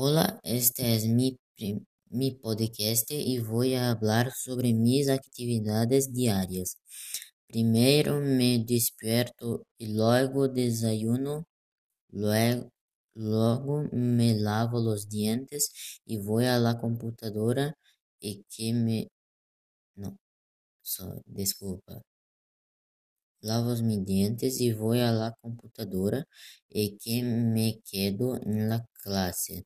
Hola, este es mi, prim- mi podcast y voy a hablar sobre mis actividades diarias. Primero me despierto y luego desayuno, luego, luego me lavo los dientes y voy a la computadora y que me... No, so, desculpa. Lavo mis dientes y voy a la computadora y que me quedo en la clase.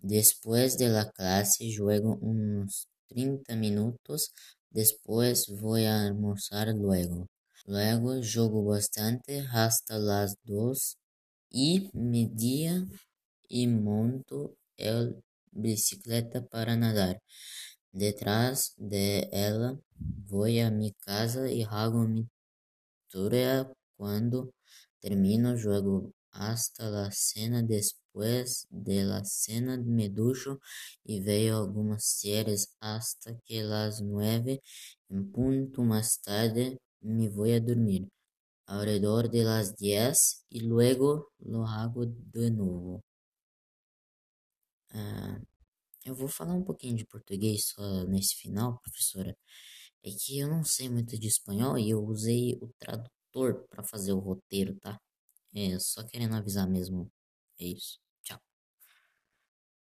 Después de la clase juego unos 30 minutos, después voy a almorzar luego. Luego juego bastante hasta las 2 y media y monto el bicicleta para nadar. Detrás de ella voy a mi casa y hago mi tarea cuando termino juego hasta la cena. Después de la cena me ducho y veo algunas series hasta que las nueve en punto más tarde me voy a dormir alrededor de las diez y luego lo hago de novo. Ah, eu vou falar um pouquinho de português só nesse final, professora. É que eu não sei muito de espanhol e eu usei o tradutor para fazer o roteiro, tá? É, só querendo avisar mesmo. É isso.